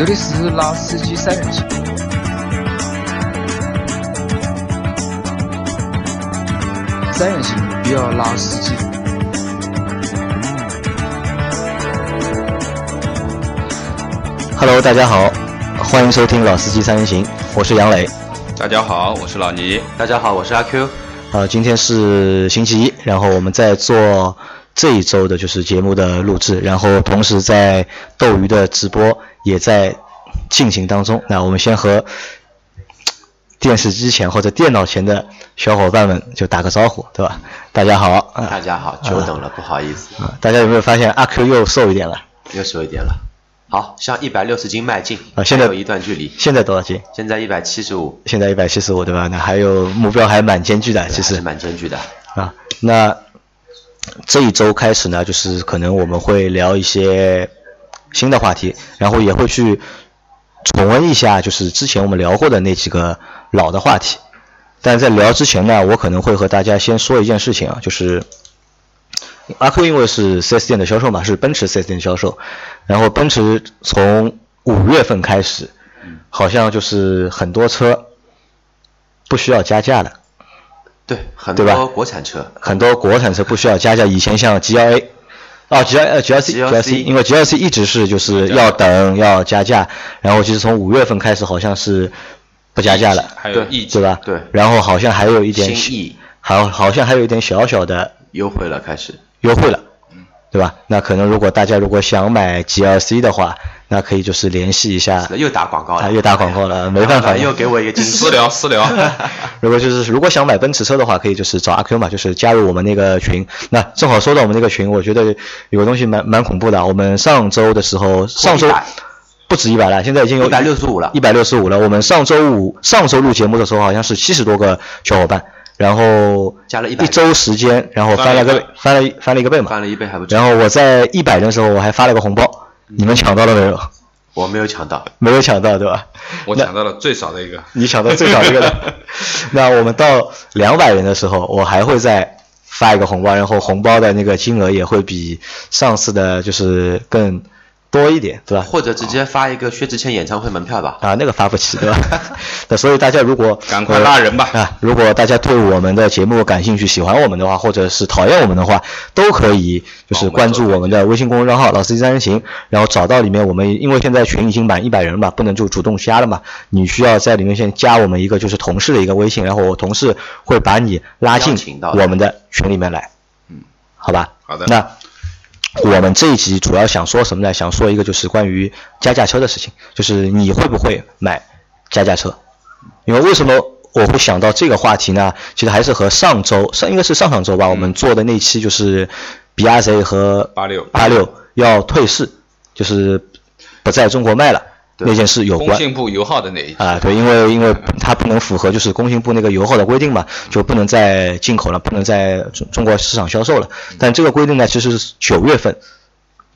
这里是老司机三人行，三人行不要老司机。Hello，大家好，欢迎收听老司机三人行，我是杨磊。大家好，我是老倪。大家好，我是阿 Q。呃，今天是星期一，然后我们在做这一周的就是节目的录制，然后同时在斗鱼的直播也在进行当中。那我们先和电视机前或者电脑前的小伙伴们就打个招呼，对吧？大家好，啊大家好，久等了，不好意思，啊大家有没有发现阿 Q 又瘦一点了？又瘦一点了。好，向一百六十斤迈进，啊现在还有一段距离，现在多少斤？现在一百七十五，现在一百七十五，对吧？那还有目标还蛮艰巨的，其实蛮艰巨的。啊，那这一周开始呢，就是可能我们会聊一些新的话题，然后也会去重温一下，就是之前我们聊过的那几个老的话题。但在聊之前呢，我可能会和大家先说一件事情啊，就是阿 Q 因为是 4S 店的销售嘛，是奔驰 4S 店销售，然后奔驰从五月份开始，好像就是很多车不需要加价了。对，很多国产车，很多国产车不需要加价，以前像 GLA，哦 G L 呃 GLC GLC 因为 GLC 一直是就是要等要加价，然后其实从五月份开始好像是不加价了，对还有 E 对吧？对。然后好像还有一点新 E，好好像还有一点小小的优惠了，开始。优惠了，对吧？那可能如果大家如果想买 GLC 的话，那可以就是联系一下，又打广告了，啊又打广告了没办法又给我一个惊喜私。聊私聊，如果就是如果想买奔驰车的话，可以就是找阿 Q 嘛，就是加入我们那个群。那正好说到我们那个群，我觉得有个东西蛮蛮恐怖的。我们上周的时候，上周100不止一百了，现在已经有一百六十五了一百六十五了。我们上周五上周录节目的时候，好像是七十多个小伙伴，然后加了100一周时间，然后翻了个翻了翻了一个倍嘛。翻了一倍还不止然后我在一百人的时候，我还发了个红包，你们抢到了没有？我没有抢到，没有抢到，对吧？我抢到了最少的一个。你抢到最少一个了。那我们到两百人的时候，我还会再发一个红包，然后红包的那个金额也会比上次的就是更多一点，对吧？或者直接发一个薛之谦演唱会门票吧。啊，那个发不起，对吧？那所以大家如果赶快拉人吧呃啊！如果大家对我们的节目感兴趣、喜欢我们的话，或者是讨厌我们的话，都可以就是关注我们的微信公众账号“老司机三人行”，然后找到里面我们，因为现在群已经满一百人了嘛，不能就主动加了嘛，你需要在里面先加我们一个就是同事的一个微信，然后我同事会把你拉进我们的群里面来，嗯，好吧？好的那我们这一集主要想说什么呢？想说一个就是关于加价车的事情，就是你会不会买加价车？因为为什么我会想到这个话题呢？其实还是和上周上应该是上上周吧，我们做的那期就是比亚 Z 和八六八六要退市，就是不在中国卖了那件事有关工。信部油耗的那一啊，对，因为因为它不能符合就是工信部那个油耗的规定嘛，就不能再进口了，不能在中中国市场销售了。但这个规定呢，其实是九月份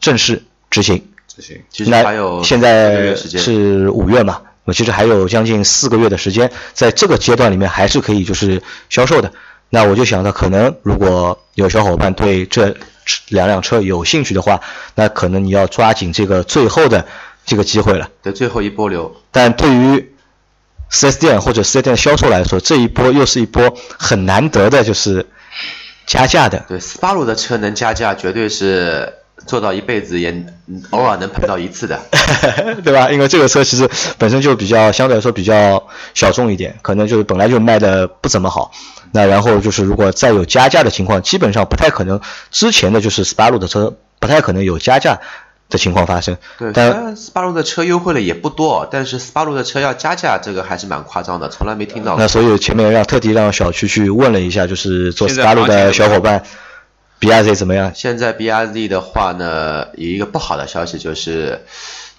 正式执行。执行。其实那还有现在是五月嘛，我其实还有将近四个月的时间，在这个阶段里面还是可以就是销售的。那我就想到，可能如果有小伙伴对这两辆车有兴趣的话，那可能你要抓紧这个最后的这个机会了。的最后一波流，但对于 4S 店或者 4S 店的销售来说，这一波又是一波很难得的，就是加价的。对斯巴鲁的车能加价，绝对是做到一辈子也嗯偶尔能碰到一次的。对吧？因为这个车其实本身就比较相对来说比较小众一点，可能就是本来就卖的不怎么好。那然后就是如果再有加价的情况，基本上不太可能。之前的就是斯巴鲁的车不太可能有加价的情况发生。对，虽但然斯巴鲁的车优惠了也不多，但是斯巴鲁的车要加价，这个还是蛮夸张的，从来没听到那。所以前面让特地让小区去问了一下，就是做斯巴鲁的小伙伴，BRZ 怎么样？现在 BRZ 的话呢，有一个不好的消息就是，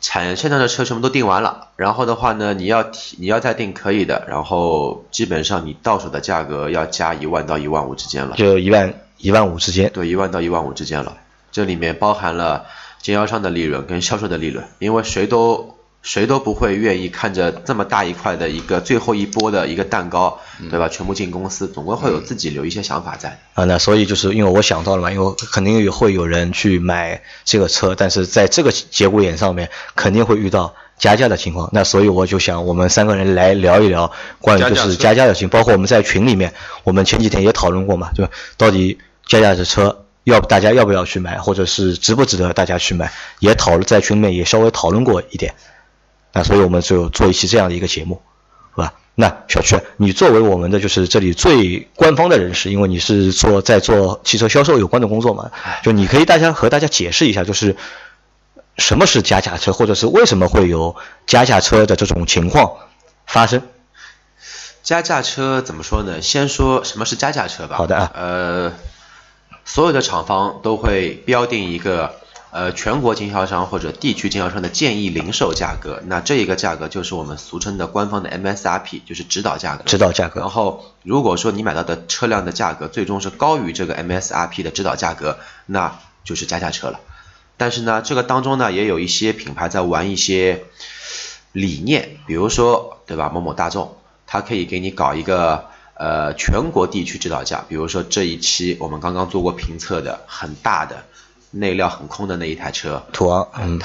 产现在的车全部都订完了，然后的话呢，你要提你要再订可以的，然后基本上你到手的价格要加一万到一万五之间了，就一万一万五之间。对，一万到一万五之间了，这里面包含了经销商的利润跟销售的利润，因为谁都谁都不会愿意看着这么大一块的一个最后一波的一个蛋糕，对吧？全部进公司，总归会有自己留一些想法在的。啊，那所以就是因为我想到了嘛，因为肯定也会有人去买这个车，但是在这个节骨眼上面肯定会遇到加价的情况。那所以我就想，我们三个人来聊一聊关于就是加价的情况，包括我们在群里面，我们前几天也讨论过嘛，对吧？到底加价的车要大家要不要去买，或者是值不值得大家去买，也讨论在群里面也稍微讨论过一点。那所以我们就做一期这样的一个节目，是吧？那小曲，你作为我们的就是这里最官方的人士，因为你是做在做汽车销售有关的工作嘛，就你可以大家和大家解释一下，就是什么是加价车，或者是为什么会有加价车的这种情况发生？加价车怎么说呢？先说什么是加价车吧。好的啊。呃，所有的厂方都会标定一个。呃，全国经销商或者地区经销商的建议零售价格，那这一个价格就是我们俗称的官方的 MSRP，就是指导价格。指导价格。然后，如果说你买到的车辆的价格最终是高于这个 MSRP 的指导价格，那就是加价车了。但是呢，这个当中呢，也有一些品牌在玩一些理念，比如说，对吧？某某大众，它可以给你搞一个呃全国地区指导价，比如说这一期我们刚刚做过评测的很大的。内料很空的那一台车，途昂，嗯，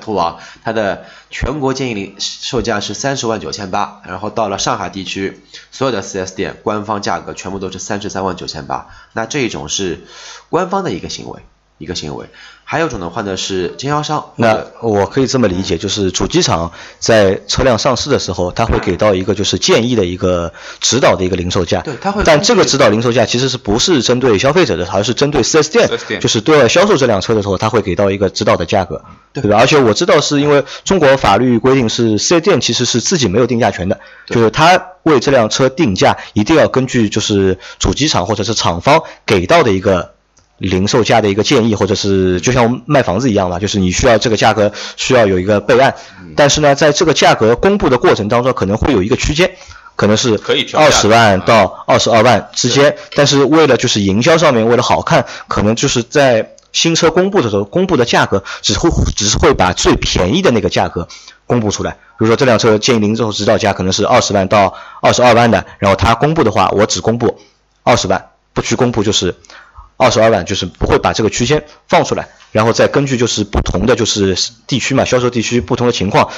途昂，它的全国建议零售价是三十万九千八，然后到了上海地区，所有的 4S 店官方价格全部都是三十三万九千八，那这一种是官方的一个行为。一个行为，还有一种的话呢是经销商。那我可以这么理解，就是主机厂在车辆上市的时候，他会给到一个就是建议的一个指导的一个零售价。对，他会。但这个指导零售价其实是不是针对消费者的，而是针对 4S 店，就是对外销售这辆车的时候，他会给到一个指导的价格，对吧？而且我知道是因为中国法律规定是 4S 店其实是自己没有定价权的，就是他为这辆车定价一定要根据就是主机厂或者是厂方给到的一个。零售价的一个建议，或者是就像卖房子一样吧，就是你需要这个价格需要有一个备案，但是呢，在这个价格公布的过程当中，可能会有一个区间，可能是二十万到二十二万之间，但是为了就是营销上面为了好看，可能就是在新车公布的时候，公布的价格只会只是会把最便宜的那个价格公布出来，比如说这辆车建议零售指导价可能是二十万到二十二万的，然后它公布的话，我只公布二十万，不去公布就是。二十二万就是不会把这个区间放出来，然后再根据就是不同的就是地区嘛，销售地区不同的情况，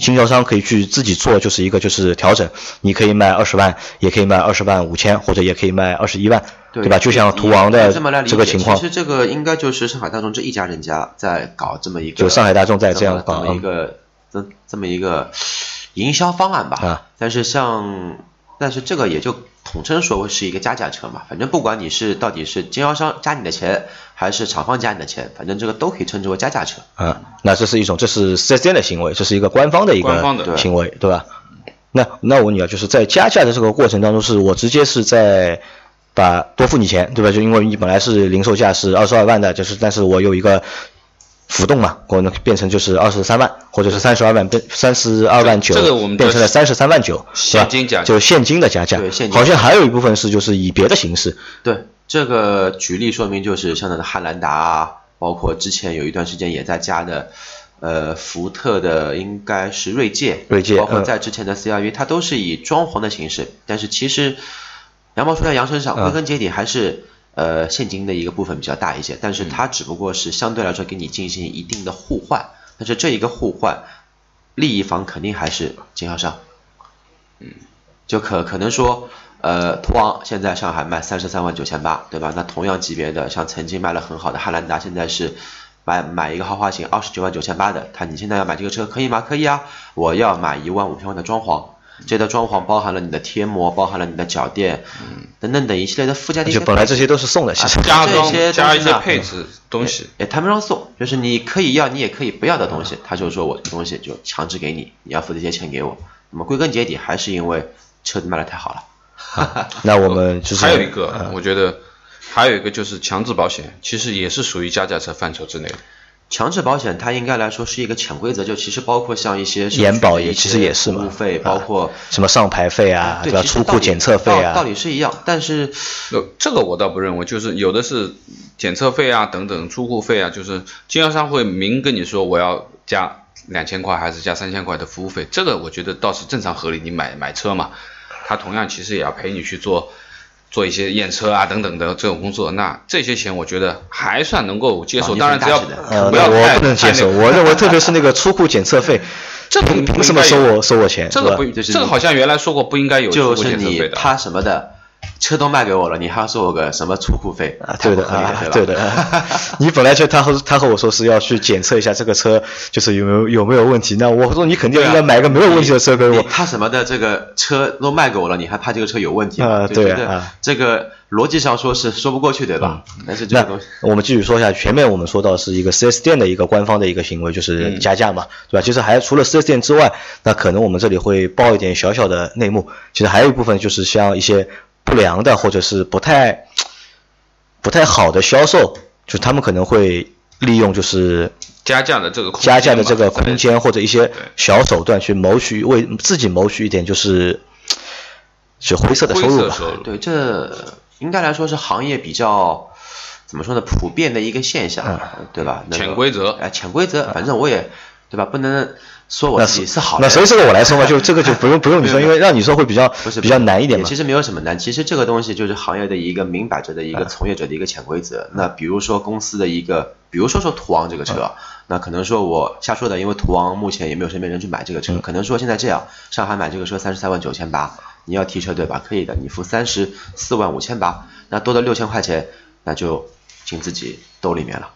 经销商可以去自己做就是一个就是调整，你可以卖二十万，也可以卖二十万五千，或者也可以卖二十一万，对吧？就像途王的这个情况。其实这个应该就是上海大众这一家人家在搞这么一个，就上海大众在这样搞一个这这么一个营销方案吧。啊。但是像，但是这个也就。统称说是一个加价车嘛，反正不管你是到底是经销商加你的钱，还是厂方加你的钱，反正这个都可以称之为加价车。嗯，那这是一种，这是四 S 店的行为，这是一个官方的一个行为，对吧？那那我问你啊，就是在加价的这个过程当中，是我直接是在把多付你钱，对吧？就因为你本来是零售价是二十二万的，就是但是我有一个。浮动嘛，可能变成就是二十三万，或者是三十二万变三十二万九，这个我们变成了三十三万九，现金加就现金的加价，对，现金。好像还有一部分是就是以别的形式。对，这个举例说明就是像那个汉兰达啊，包括之前有一段时间也在加的，呃，福特的应该是锐界，锐界，包括在之前的 CRV，它都是以装潢的形式，但是其实羊毛出在羊身上，归根结底还是。呃，现金的一个部分比较大一些，但是它只不过是相对来说给你进行一定的互换，但是这一个互换，利益方肯定还是经销商，嗯，就可可能说，呃，途昂现在上海卖三十三万九千八，对吧？那同样级别的，像曾经卖了很好的汉兰达，现在是买买一个豪华型二十九万九千八的，他你现在要买这个车可以吗？可以啊，我要买一万五千万的装潢。这套装潢包含了你的贴膜，包含了你的脚垫，嗯等等等一系列的附加的。就本来这些都是送的，其实加这些加一些配置东西，哎，谈不上送，就是你可以要，你也可以不要的东西，他就说我这东西就强制给你，你要付这些钱给我。那么归根结底还是因为车子卖的太好了。那我们就是还有一个，我觉得还有一个就是强制保险，其实也是属于加价车范畴之内的。强制保险它应该来说是一个潜规则，就其实包括像一些延保也其实也是嘛，服务费包括什么上牌费啊，对吧？出库检测费啊，道理是一样。但是这个我倒不认为，就是有的是检测费啊等等出库费啊，就是经销商会明跟你说我要加两千块还是加三千块的服务费，这个我觉得倒是正常合理。你买买车嘛，他同样其实也要陪你去做。做一些验车啊等等的这种工作，那这些钱我觉得还算能够接受。当然，只要呃，我不能接受。我认为，特别是那个出库检测费，这个凭凭什么收我收我钱？这个不，这个好像原来说过不应该有出就是你检测费的。他什么的车都卖给我了，你还要收我个什么出库费？啊，对的啊，对？的。你本来就他和他和我说是要去检测一下这个车就是有没有有没有问题，那我说你肯定应该买个没有问题的车给我。你他什么的这个车都卖给我了，你还怕这个车有问题吗？啊就觉得对啊这个逻辑上说是说不过去，对吧？但是这那个东西，我们继续说一下，前面我们说到是一个 4S 店的一个官方的一个行为，就是嗯加价嘛，对吧？其实还除了 4S 店之外，那可能我们这里会报一点小小的内幕。其实还有一部分就是像一些不良的或者是不太不太好的销售，就他们可能会利用就是加价的这个空加价的这个空间或者一些小手段去谋取为自己谋取一点就是是灰色的收入吧。对，这应该来说是行业比较怎么说呢，普遍的一个现象，对吧？那个潜规则哎，潜规则，反正我也对吧？不能说我那自己是好的。那所以这个我来说嘛，就这个就不用不用你说，因为让你说会比较不是比较难一点嘛其。实没有什么难，其实这个东西就是行业的一个明摆着的一个从业者的一个潜规则。那比如说公司的一个，比如说说途昂这个车，那可能说我瞎说的，因为途昂目前也没有身边人去买这个车，可能说现在这样，上海买这个车三十三万九千八，你要提车对吧？可以的，你付三十四万五千八，那多的六千块钱，那就进自己兜里面了。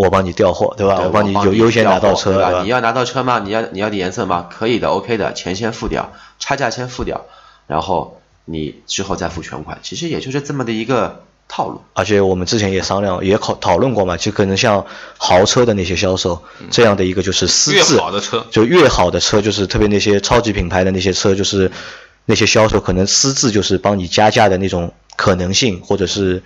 我帮你调货，对吧？对我帮你帮有优先拿到车，对吧？对吧你？要拿到车吗？你要你要的颜色吗？可以的，OK 的，钱先付掉，差价先付掉，然后你之后再付全款。其实也就是这么的一个套路。而且我们之前也商量也讨讨论过嘛，就可能像豪车的那些销售这样的一个就是私自越自好的车就越好的车，就是特别那些超级品牌的那些车，就是那些销售可能私自就是帮你加价的那种可能性，或者是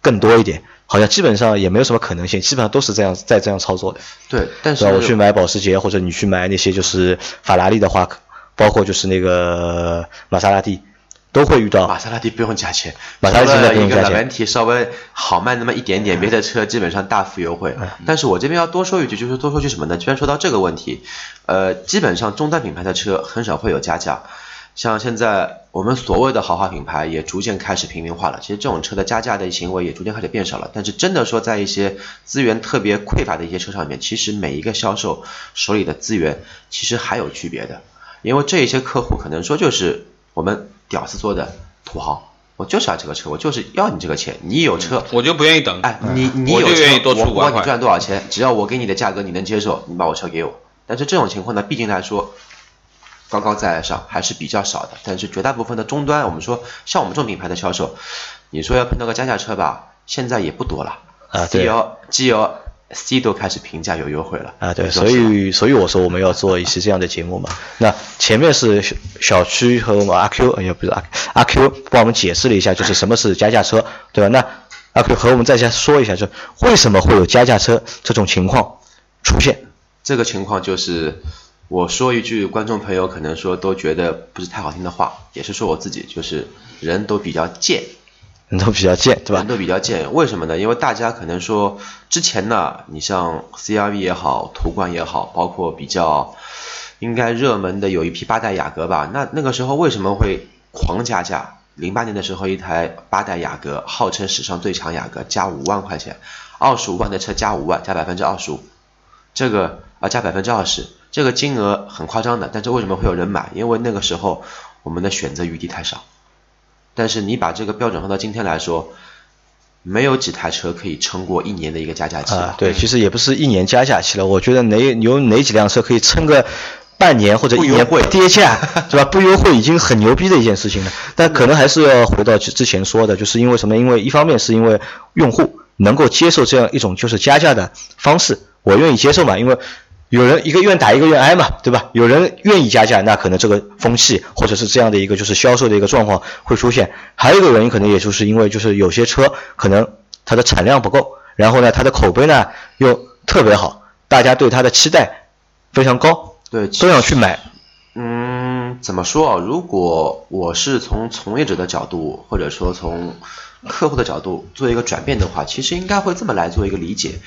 更多一点。好像基本上也没有什么可能性，基本上都是这样在这样操作的。对，但是？我去买保时捷，或者你去买那些就是法拉利的话，包括就是那个玛莎拉蒂，都会遇到玛莎拉蒂不用加钱，玛莎拉蒂现在不用一个问题稍微好卖那么一点点，别的车基本上大幅优惠。但是我这边要多说一句，就是多说句什么呢？既然说到这个问题，呃，基本上中端品牌的车很少会有加价。像现在我们所谓的豪华品牌也逐渐开始平民化了，其实这种车的加价的行为也逐渐开始变少了。但是真的说在一些资源特别匮乏的一些车上面，其实每一个销售手里的资源其实还有区别的，因为这一些客户可能说就是我们屌丝做的土豪，我就是要这个车，我就是要你这个钱，你有车。我就不愿意等。哎，你你有车，就愿意多出我不管你赚多少钱，只要我给你的价格你能接受，你把我车给我。但是这种情况呢，毕竟来说，高高在上还是比较少的。但是绝大部分的终端，我们说像我们这种品牌的销售，你说要碰到个加价车吧，现在也不多了。啊对 G L G L C 都开始评价有优惠了啊，对，所以所以我说我们要做一期这样的节目嘛。那前面是小小区和我们阿 Q，哎呀不是阿阿 Q 帮我们解释了一下，就是什么是加价车，对吧？那阿 Q 和我们再加说一下，就为什么会有加价车这种情况出现？这个情况就是，我说一句，观众朋友可能说都觉得不是太好听的话，也是说我自己，就是人都比较贱，人都比较贱，对吧人？都比较贱。为什么呢？因为大家可能说之前呢，你像 CRV 也好，途观也好，包括比较应该热门的有一批八代雅阁吧，那那个时候为什么会狂加价？零八年的时候，一台八代雅阁号称史上最强雅阁，加五万块钱，二十五万的车加五万，加百分之二十五，这个啊加百分之二十，这个金额很夸张的，但是为什么会有人买？因为那个时候我们的选择余地太少。但是你把这个标准放到今天来说，没有几台车可以撑过一年的一个加价期啊，对，其实也不是一年加价期了，我觉得哪有哪几辆车可以撑个半年或者一年不跌价，对吧？不优惠已经很牛逼的一件事情了。但可能还是要回到之之前说的，就是因为什么？因为一方面是因为用户能够接受这样一种就是加价的方式，我愿意接受嘛，因为。有人一个愿打一个愿挨嘛，对吧？有人愿意加价，那可能这个风气或者是这样的一个就是销售的一个状况会出现。还有一个原因，可能也就是因为就是有些车可能它的产量不够，然后呢它的口碑呢又特别好，大家对它的期待非常高，对，都想去买。嗯，怎么说啊？如果我是从从业者的角度，或者说从客户的角度做一个转变的话，其实应该会这么来做一个理解。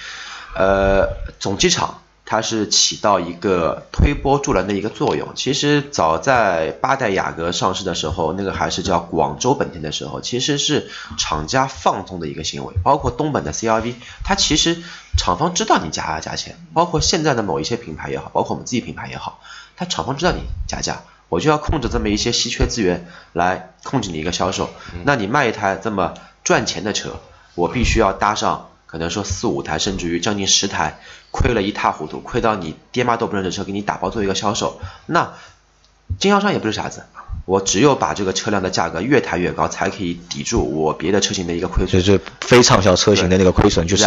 呃，总机厂它是起到一个推波助澜的一个作用。其实早在八代雅阁上市的时候，那个还是叫广州本田的时候，其实是厂家放纵的一个行为。包括东本的 CRV，它其实厂方知道你加价加钱，包括现在的某一些品牌也好，包括我们自己品牌也好，它厂方知道你加价，我就要控制这么一些稀缺资源来控制你一个销售。那你卖一台这么赚钱的车，我必须要搭上。可能说四五台，甚至于将近十台，亏了一塌糊涂，亏到你爹妈都不认识车，给你打包做一个销售。那经销商也不是傻子，我只有把这个车辆的价格越抬越高，才可以抵住我别的车型的一个亏损。就是非畅销车型的那个亏损，就是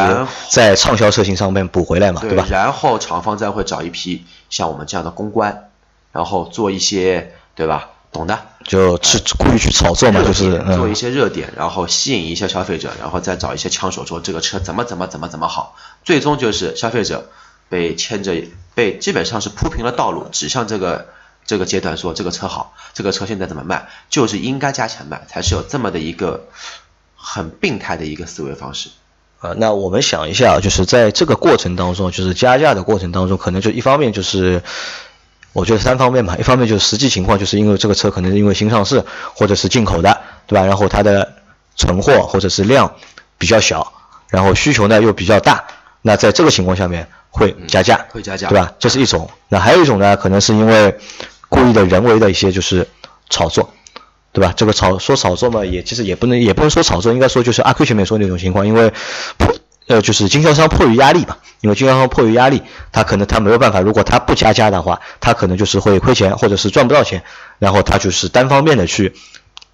在畅销车型上面补回来嘛，对吧？然后厂方再会找一批像我们这样的公关，然后做一些，对吧？懂的，就去故意去炒作嘛，就是做一嗯，些热点，然后吸引一些消费者，然后再找一些枪手说这个车怎么怎么怎么怎么好，最终就是消费者被牵着被基本上是铺平了道路，指向这个这个阶段说这个车好，这个车现在怎么卖，就是应该加钱卖，才是有这么的一个很病态的一个思维方式。呃，那我们想一下，就是在这个过程当中，就是加价的过程当中，可能就一方面就是，我觉得三方面吧，一方面就是实际情况，就是因为这个车可能是因为新上市或者是进口的，对吧？然后它的存货或者是量比较小，然后需求呢又比较大，那在这个情况下面会加价，会加价对吧？这是一种。那还有一种呢，可能是因为故意的人为的一些就是炒作。对吧？这个炒说炒作嘛，也其实也不能也不能说炒作，应该说就是阿 Q 前面说的那种情况，因为迫呃就是经销商迫于压力吧，因为经销商迫于压力，他可能他没有办法，如果他不加价的话，他可能就是会亏钱或者是赚不到钱，然后他就是单方面的去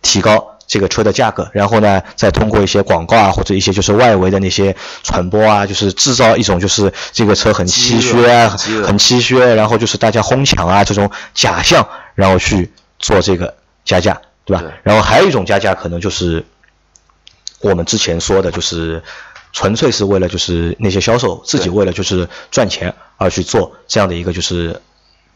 提高这个车的价格，然后呢再通过一些广告啊或者一些就是外围的那些传播啊，就是制造一种就是这个车很稀缺啊，很稀缺，然后就是大家哄抢啊这种假象，然后去做这个加价，对吧？对然后还有一种加价可能就是我们之前说的，就是纯粹是为了就是那些销售自己为了就是赚钱而去做这样的一个就是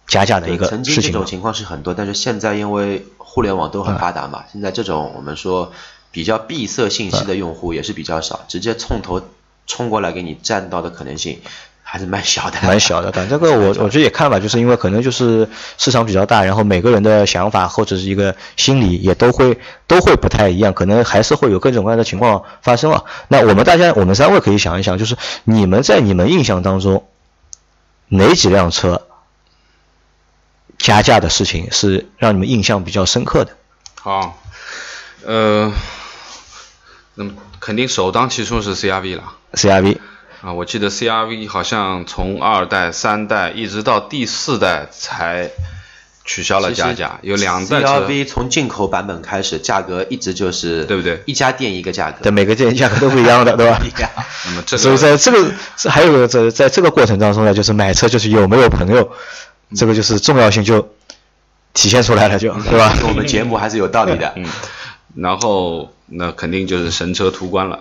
加价的一个曾经事情嘛。这种情况是很多，但是现在因为互联网都很发达嘛，现在这种我们说比较闭塞信息的用户也是比较少，直接冲头冲过来给你占到的可能性还是蛮小的。蛮小的，但这个我 我觉得也看吧，就是因为可能就是市场比较大，然后每个人的想法或者是一个心理也都会都会不太一样，可能还是会有各种各样的情况发生啊。那我们大家我们三位可以想一想，就是你们在你们印象当中哪几辆车加价的事情是让你们印象比较深刻的？好，呃，那么肯定首当其冲是 CRV 了 CRV 啊！我记得 CRV 好像从二代、三代一直到第四代才取消了加价，有两代车 CRV 从进口版本开始，价格一直就是对不对一家店一个价格。对每个店价格都不一样的，对吧？一样那么这所以个在这个这还有个在在这个过程当中呢，就是买车就是有没有朋友，这个就是重要性就体现出来了就，对吧？我们节目还是有道理的。嗯，然后那肯定就是神车途观了，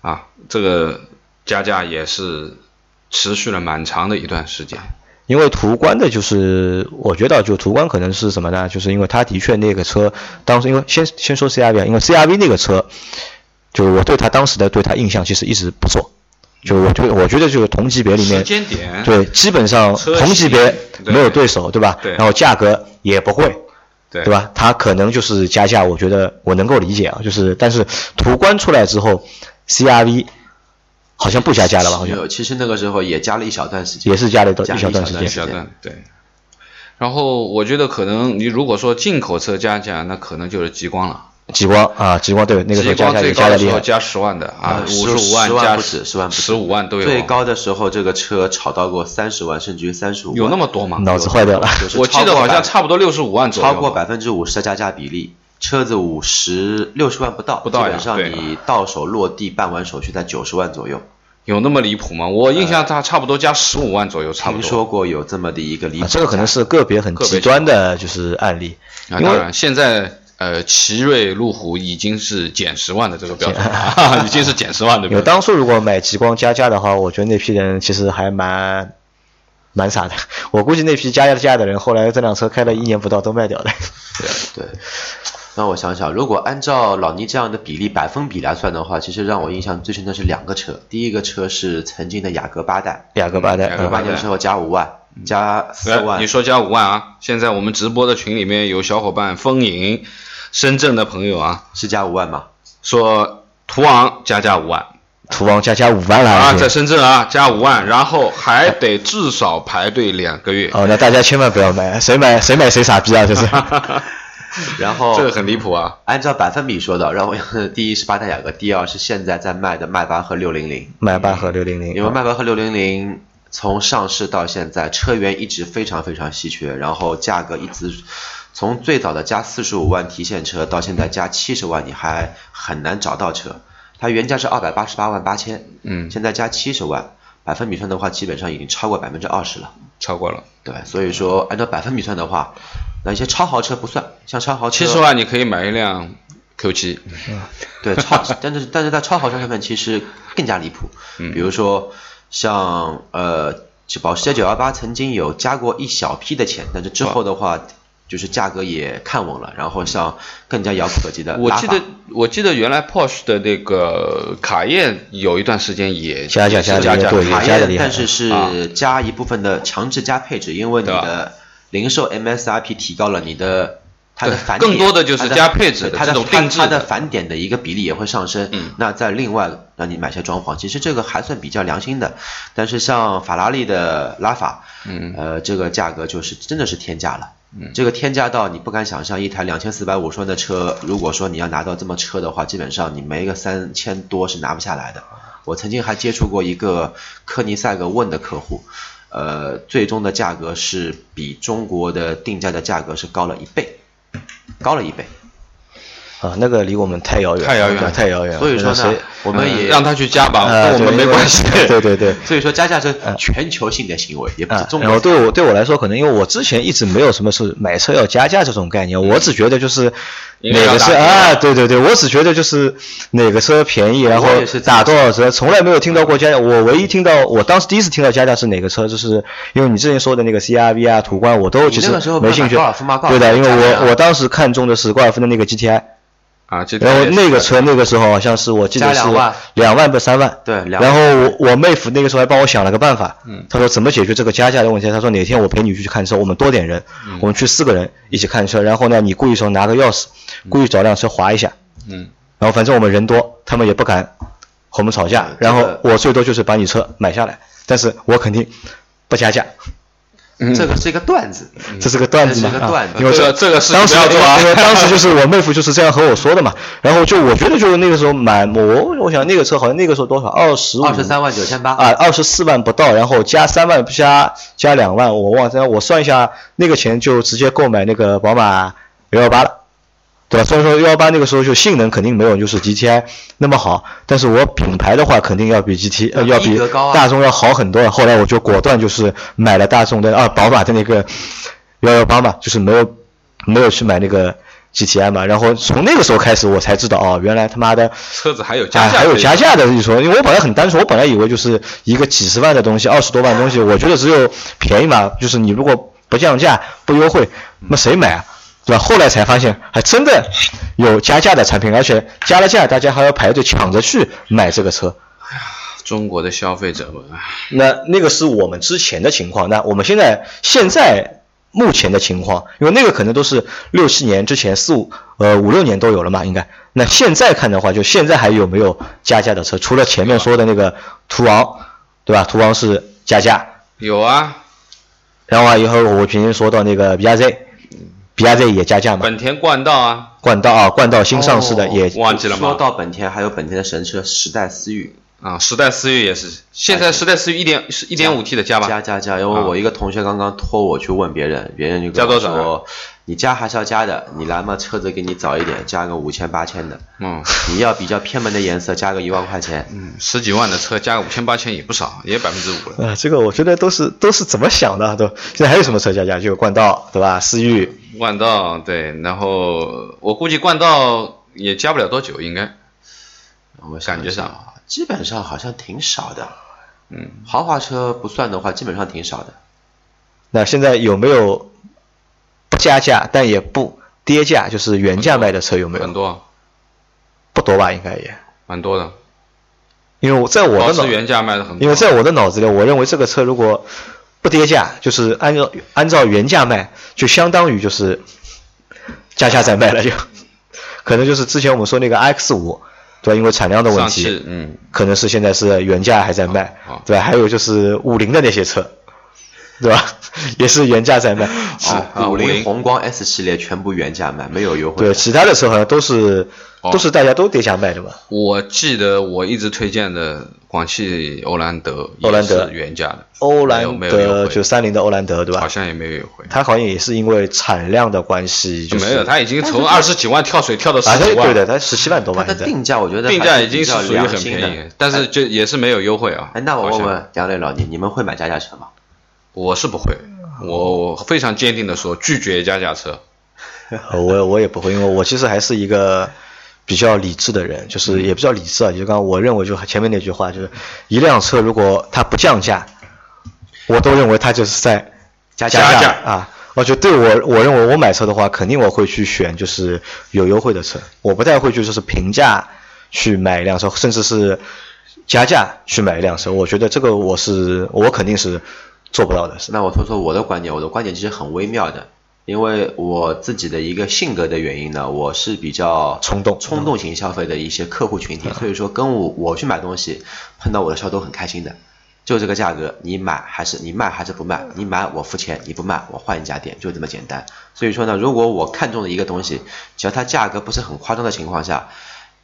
啊，这个加价也是持续了蛮长的一段时间。因为途观的，就是我觉得就途观可能是什么呢？就是因为它的确那个车当时因为先先说 CRV，啊因为 CRV 那个车，就是我对它当时的对它印象其实一直不错，就我觉得我觉得就是同级别里面时间点对基本上同级别没有对手，对吧？对然后价格也不贵，对对？吧？它可能就是加价，我觉得我能够理解啊，就是但是途观出来之后，CRV 好像不加价了吧？好像有，其实那个时候也加了一小段时间，也是加了一小段时间时小段对。然后我觉得可能你如果说进口车加价，那可能就是极光了。极光啊，极光对，那个时候极光最加价也加高的时候的厉害。加十万的啊，呃五十五万加不止10万不止十五万都有。最高的时候，这个车炒到过三十万，甚至于三十五万。有那么多吗？脑子坏掉了。就是我记得好像差不多六十五万左右。超过百分之五十的加价比例，车子五十六十万不到，不到基本上你到手落地办完手续在九十万左右。有那么离谱吗？我印象它差不多加十五万左右，差不多。听说过有这么的一个离谱这个可能是个别很极端的，就是案例。啊，当然，现在呃，奇瑞、路虎已经是减十万的这个标准了，已经是减十万的因为标准。当初如果买极光加价的话，我觉得那批人其实还蛮蛮傻的。我估计那批加价的人，后来这辆车开了一年不到都卖掉了。对，让我想想，如果按照老倪这样的比例百分比来算的话，其实让我印象最深的是两个车。第一个车是曾经的雅阁八代，雅阁八代，雅阁八代之后加五万，加四来，万你，说加五万啊？现在我们直播的群里面有小伙伴风影，深圳的朋友啊，是加五万吗？说途昂加价五万途昂加加五万了啊，在深圳啊加五万，然后还得至少排队两个月，哦，那大家千万不要买，谁买谁买谁傻逼啊！这是 然后这个很离谱啊。按照百分比说的，然后第一是八代雅阁，第二是现在在卖的迈巴赫六零零。迈巴赫六零零，因为迈巴赫六零零从上市到现在，车源一直非常非常稀缺，然后价格一直从最早的加四十五万提现车到现在加七十万，你还很难找到车。它原价是二百八十八万八千，嗯，现在加七十万，百分比算的话，基本上已经超过百分之二十了。超过了对，所以说按照百分比算的话，那一些超豪车不算，像超豪车七十万，你可以买一辆 Q 七，对超，但是但是在超豪车上面其实更加离谱，嗯。比如说像呃，保时捷918曾经有加过一小批的钱，但是之后的话就是价格也看稳了，然后像更加遥不可及的我记得我记得原来 Porsche 的那个卡宴有一段时间也加价加加价价对卡宴，的但是啊。是加一部分的强制加配置，因为你的零售 MSRP 提高了，你的它的返点更多的就是加配置的它的这种定制的它它的返点的一个比例也会上升。嗯那再另外让你买些装潢，其实这个还算比较良心的。但是像法拉利的拉法，嗯呃，这个价格就是真的是天价了。嗯，这个天价到你不敢想象，一台两千四百五十万的车，如果说你要拿到这么车的话，基本上你没个三千多是拿不下来的。我曾经还接触过一个科尼赛格问的客户，呃，最终的价格是比中国的定价的价格是高了一倍，高了一倍。啊，那个离我们太遥远，太遥远了太遥远了。所以说呢，我们也嗯让他去加吧，呃跟我们对没关系。对对对。所以说加价是全球性的行为，也不是啊，中国然后对我对我来说，可能因为我之前一直没有什么是买车要加价这种概念，我只觉得就是哪个车啊，对对对，我只觉得就是哪个车便宜，然后是打多少折，从来没有听到过加价。我唯一听到，我当时第一次听到加价是哪个车，就是因为你之前说的那个 CRV 啊、途观，我都其实那时候没兴趣对的，因为我我当时看中的是高尔夫的那个 GTI。啊，这然后那个车那个时候好像是我记得是两万不三万，对两万然后我我妹夫那个时候还帮我想了个办法，嗯，他说怎么解决这个加价的问题？他说哪天我陪你去看车，我们多点人，我们去四个人一起看车，然后呢你故意说拿个钥匙，故意找辆车划一下，嗯，然后反正我们人多，他们也不敢和我们吵架嗯，然后我最多就是把你车买下来，但是我肯定不加价，这个是一个段子，这是个段子嘛这是个段子。啊因为这这个是当时不要做啊。因为当时就是我妹夫就是这样和我说的嘛，然后就我觉得就是那个时候买我我想那个车好像那个时候多少？二十五。二十三万九千八。啊二十四万不到，然后加三万加加两万，我忘了，我算一下那个钱就直接购买那个宝马幺幺八了。对吧？虽然说幺幺八那个时候就性能肯定没有就是 GTI 那么好，但是我品牌的话肯定要比 GT 呃要比大众要好很多。后来我就果断就是买了大众的啊宝马的那个幺幺八嘛，就是没有没有去买那个 GTI 嘛。然后从那个时候开始我才知道哦，原来他妈的车子还有加啊，价，还有加。价的一说，因为我本来很单纯，我本来以为就是一个几十万的东西，二十多万的东西，我觉得只有便宜嘛，就是你如果不降价、不优惠，那谁买啊？对吧？后来才发现，还真的有加价的产品，而且加了价，大家还要排队抢着去买这个车。哎呀中国的消费者们，那那个是我们之前的情况，那我们现在现在目前的情况，因为那个可能都是六七年之前四五呃五六年都有了嘛，应该。那现在看的话，就现在还有没有加价的车？除了前面说的那个途昂，对吧？途昂是加价，有啊，然后啊以后我平时说到那个 BRZ，BRZ 也加价嘛，本田冠道啊，冠道啊，冠道新上市的哦也忘记了吗？说到本田，还有本田的神车时代思域，啊，时代思域也是，现在时代思域一点是一点五 T 的加吧？加加加，因为啊我一个同学刚刚托我去问别人，别人就跟我加多少啊说，你加还是要加的，你来嘛车子给你早一点，加个五千八千的，嗯 你要比较偏门的颜色，加个一万块钱。嗯，十几万的车加个五千八千也不少，也百分之五了。呃，这个我觉得都是都是怎么想的都。现在还有什么车加价？就有冠道，对吧？思域，冠道对，然后我估计冠道也加不了多久，应该。我想感觉上一下啊，基本上好像挺少的。嗯，豪华车不算的话，基本上挺少的。那现在有没有不加价但也不跌价，就是原价卖的车有没有？很多，不多吧，应该也。蛮多的。因为我在我的脑，原价卖的很多。因为在我的脑子里，我认为这个车如果不跌价，就是按照按照原价卖，就相当于就是加价再卖了，就可能就是之前我们说那个 X 五，对吧？因为产量的问题汽，，嗯，可能是现在是原价还在卖，对吧？还有就是五菱的那些车，对吧？也是原价在卖。啊啊五五菱菱宏光 S 系列全部原价卖，没有优惠对，其他的车好像都是哦都是大家都跌价卖的嘛。我记得我一直推荐的广汽欧蓝德，欧蓝德是原价的，欧蓝德惠就三菱的欧蓝德，对吧？好像也没有优惠。它好像也是因为产量的关系，就是没有，它已经从二十几万跳水跳到啊，十几万，对对的，它十七万多它嘛，现在。的定价我觉得定价已经是属于很便宜，但是就也是没有优惠啊。哎，那我问问杨磊老弟，你们会买加价车吗？我是不会，我我非常坚定的说拒绝加价车。呃 我我也不会，因为我其实还是一个比较理智的人，就是也比较理智啊。就是刚刚我认为就前面那句话，就是一辆车如果它不降价，我都认为它就是在加价加价啊。我觉得对我我认为我买车的话，肯定我会去选就是有优惠的车，我不太会去就是平价去买一辆车，甚至是加价去买一辆车。我觉得这个我是我肯定是做不到的。是那我说说我的观点，我的观点其实很微妙的，因为我自己的一个性格的原因呢，我是比较冲动冲动型消费的一些客户群体，所以说跟我我去买东西，碰到我的时候都很开心的。就这个价格，你买还是你卖还是不卖？你买我付钱，你不卖我换一家店，就这么简单。所以说呢，如果我看中的一个东西，只要它价格不是很夸张的情况下，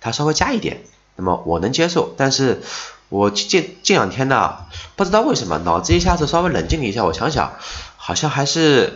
它稍微加一点，那么我能接受。但是我这这两天呢，不知道为什么脑子一下子稍微冷静了一下，我想想，好像还是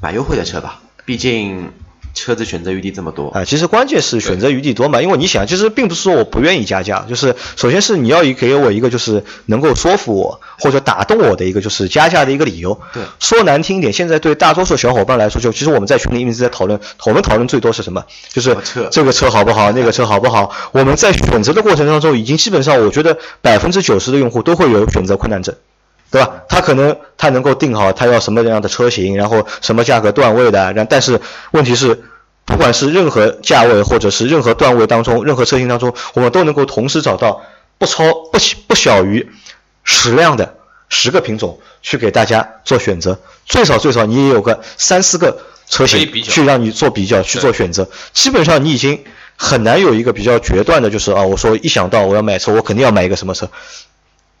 买优惠的车吧，毕竟车子选择余地这么多。啊，其实关键是选择余地多嘛，因为你想，其实并不是说我不愿意加价，就是首先是你要给我一个就是能够说服我或者打动我的一个就是加价的一个理由。对说难听一点，现在对大多数小伙伴来说，就其实我们在群里一直在讨论，我们讨论最多是什么？就是车这个车好不好，那个车好不好？我们在选择的过程当中，已经基本上我觉得百分之九十的用户都会有选择困难症。对吧？他可能他能够定好他要什么样的车型，然后什么价格段位的，然但是问题是，不管是任何价位或者是任何段位当中，任何车型当中，我们都能够同时找到不超不小不小于十辆的十个品种去给大家做选择，最少最少你也有个三四个车型去让你做比较去做选择，基本上你已经很难有一个比较决断的，就是啊，我说一想到我要买车，我肯定要买一个什么车。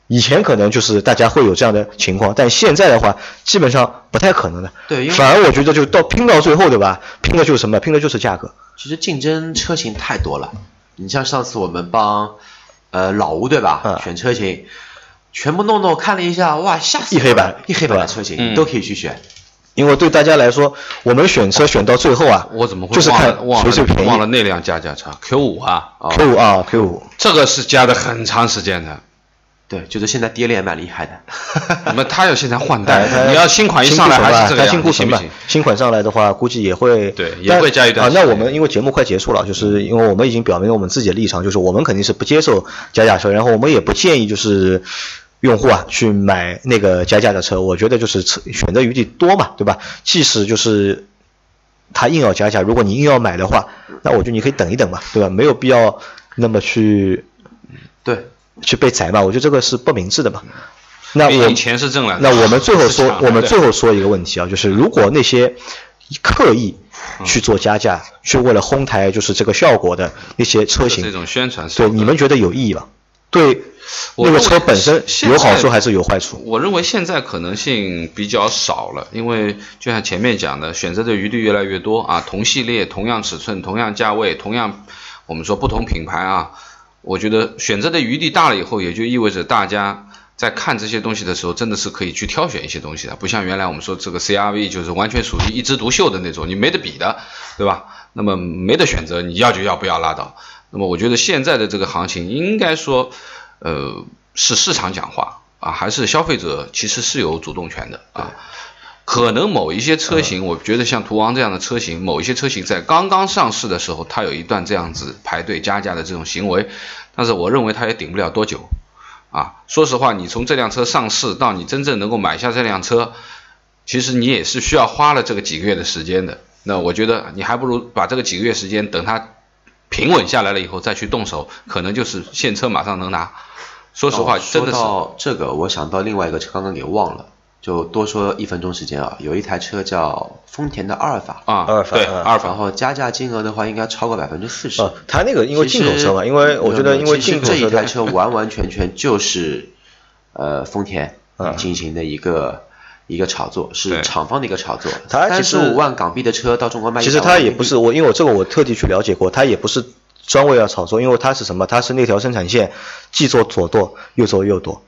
以前可能就是大家会有这样的情况，但现在的话，基本上不太可能的。对因为反而我觉得就到拼到最后，对吧？拼的就是什么？拼的就是价格。其实竞争车型太多了，你像上次我们帮呃老吴对吧、嗯选车型，全部弄弄看了一下，哇，吓死一黑板一黑板的车型、都可以去选。因为对大家来说，我们选车选到最后啊，我怎么会就是忘了看谁最便宜。忘了那辆加价车 Q 五啊？哦 Q 五啊，Q 五，这个是加的很长时间的。对，就是现在跌的也蛮厉害的。那么他要现在换代，你要新款一上来还是这个样，新库存吧新款上来的话，估计也会对也会加一段啊。那我们因为节目快结束了，就是因为我们已经表明了我们自己的立场，就是我们肯定是不接受加价车，然后我们也不建议就是用户啊去买那个加价的车。我觉得就是车选择余地多嘛，对吧？即使就是他硬要加价，如果你硬要买的话，那我觉得你可以等一等嘛，对吧？没有必要那么去对，去被宰嘛，我觉得这个是不明智的嘛。那我钱是挣来的。那我们最后说我们最后说一个问题啊，就是如果那些刻意嗯去做加价，去为了哄抬就是这个效果的那些车型，这种宣传对，你们觉得有意义吗？对那个车本身有好处还是有坏处？我认为现在可能性比较少了，因为就像前面讲的，选择的余地越来越多啊，同系列、同样尺寸、同样价位、同样我们说不同品牌啊，我觉得选择的余地大了以后，也就意味着大家在看这些东西的时候，真的是可以去挑选一些东西的，不像原来我们说这个 CRV 就是完全属于一枝独秀的那种，你没得比的，对吧？那么没得选择，你要就要，不要拉倒。那么我觉得现在的这个行情应该说，呃，是市场讲话啊，还是消费者其实是有主动权的啊。可能某一些车型，我觉得像途昂这样的车型，某一些车型在刚刚上市的时候，它有一段这样子排队加价的这种行为，但是我认为它也顶不了多久啊。说实话，你从这辆车上市到你真正能够买下这辆车，其实你也是需要花了这个几个月的时间的。那我觉得你还不如把这个几个月时间等它平稳下来了以后再去动手，可能就是现车马上能拿。说实话，真的是到这个，我想到另外一个车，刚刚给忘了，就多说一分钟时间啊。有一台车叫丰田的阿尔法，啊，阿尔法对，阿尔法，后加价金额的话应该超过百分之四十。哦，它那个因为进口车嘛，因为我觉得因为进口车这一台车完完全全就是呃丰田嗯进行的一个。一个炒作是厂方的一个炒作，三十五万港币的车到中国卖其实它也不是我，因为我这个我特地去了解过，它也不是专为要炒作，因为它是什么？它是那条生产线既做左舵又做右舵，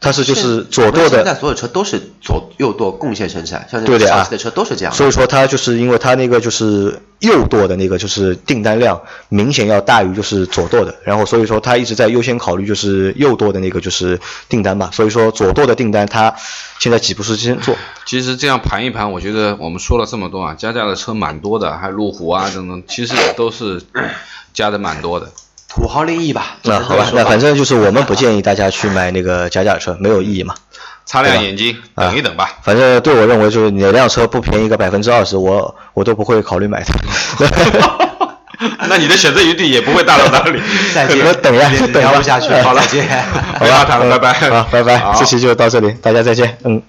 它是就是左舵的，现在所有车都是左右舵共线生产，像那对的啊个小气的车都是这样的。所以说它就是因为它那个就是右舵的那个就是订单量明显要大于就是左舵的，然后所以说它一直在优先考虑就是右舵的那个就是订单嘛，所以说左舵的订单它现在挤不出时间做。其实这样盘一盘，我觉得我们说了这么多啊，加价的车蛮多的，还有路虎啊等等，其实也都是加的蛮多的。土豪利益吧，那好吧，那反正就是我们不建议大家去买那个假假车，没有意义嘛。擦亮眼睛，啊等一等吧。反正对我认为就是哪辆车不便宜个百分之二十，我我都不会考虑买它。那你的选择余地也不会大到哪里。再见，等呀，等呀聊不下去，好了，再见。不要谈了，拜拜。好，拜拜，这期就到这里，大家再见，嗯。